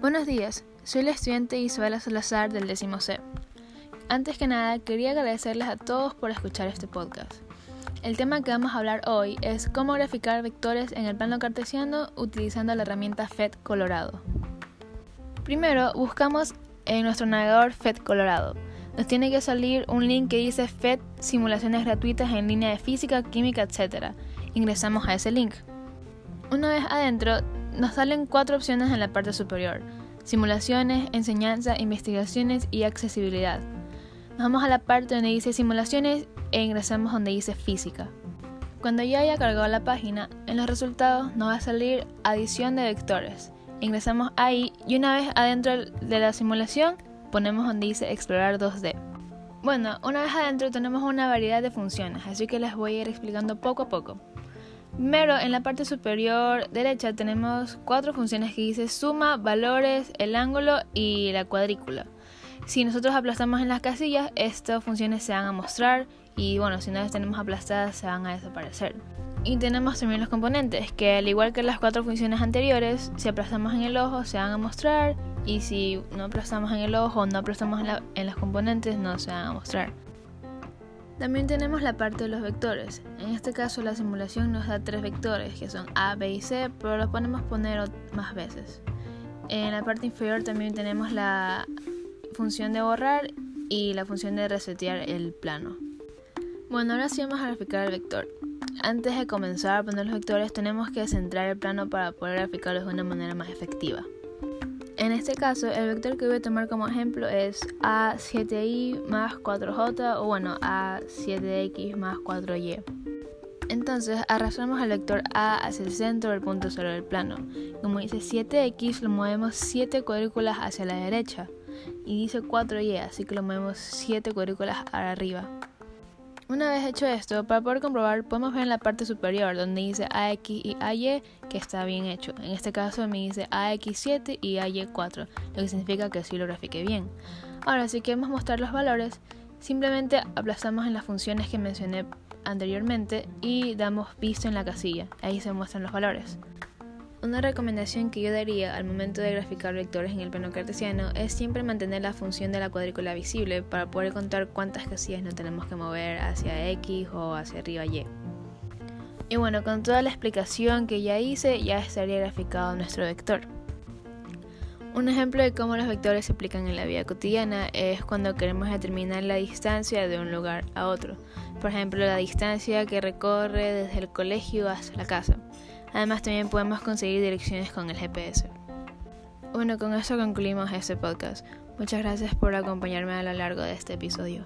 Buenos días, soy la estudiante Isabela Salazar del décimo C. Antes que nada, quería agradecerles a todos por escuchar este podcast. El tema que vamos a hablar hoy es cómo graficar vectores en el plano cartesiano utilizando la herramienta FED Colorado. Primero, buscamos en nuestro navegador FED Colorado. Nos tiene que salir un link que dice FED Simulaciones gratuitas en línea de física, química, etc. Ingresamos a ese link. Una vez adentro, nos salen cuatro opciones en la parte superior. Simulaciones, enseñanza, investigaciones y accesibilidad. Nos vamos a la parte donde dice simulaciones e ingresamos donde dice física. Cuando ya haya cargado la página, en los resultados nos va a salir adición de vectores. Ingresamos ahí y una vez adentro de la simulación ponemos donde dice explorar 2D. Bueno, una vez adentro tenemos una variedad de funciones, así que las voy a ir explicando poco a poco. Primero, en la parte superior derecha tenemos cuatro funciones que dice suma, valores, el ángulo y la cuadrícula. Si nosotros aplastamos en las casillas, estas funciones se van a mostrar y bueno, si no las tenemos aplastadas se van a desaparecer. Y tenemos también los componentes, que al igual que las cuatro funciones anteriores, si aplastamos en el ojo se van a mostrar y si no aplastamos en el ojo o no aplastamos en, en los componentes no se van a mostrar. También tenemos la parte de los vectores. En este caso la simulación nos da tres vectores que son A, B y C, pero los podemos poner más veces. En la parte inferior también tenemos la función de borrar y la función de resetear el plano. Bueno, ahora sí vamos a graficar el vector. Antes de comenzar a poner los vectores tenemos que centrar el plano para poder graficarlos de una manera más efectiva. En este caso, el vector que voy a tomar como ejemplo es A7i más 4j o bueno, A7x más 4y. Entonces arrastramos el vector A hacia el centro del punto cero del plano. Como dice 7x, lo movemos 7 cuadrículas hacia la derecha. Y dice 4y, así que lo movemos 7 cuadrículas arriba. Una vez hecho esto, para poder comprobar, podemos ver en la parte superior donde dice AX y AY que está bien hecho. En este caso me dice AX7 y AY4, lo que significa que sí lo grafique bien. Ahora, si queremos mostrar los valores, simplemente aplastamos en las funciones que mencioné anteriormente y damos visto en la casilla. Ahí se muestran los valores. Una recomendación que yo daría al momento de graficar vectores en el plano cartesiano es siempre mantener la función de la cuadrícula visible para poder contar cuántas casillas no tenemos que mover hacia X o hacia arriba Y. Y bueno, con toda la explicación que ya hice, ya estaría graficado nuestro vector. Un ejemplo de cómo los vectores se aplican en la vida cotidiana es cuando queremos determinar la distancia de un lugar a otro. Por ejemplo, la distancia que recorre desde el colegio hasta la casa. Además también podemos conseguir direcciones con el GPS. Bueno, con eso concluimos este podcast. Muchas gracias por acompañarme a lo largo de este episodio.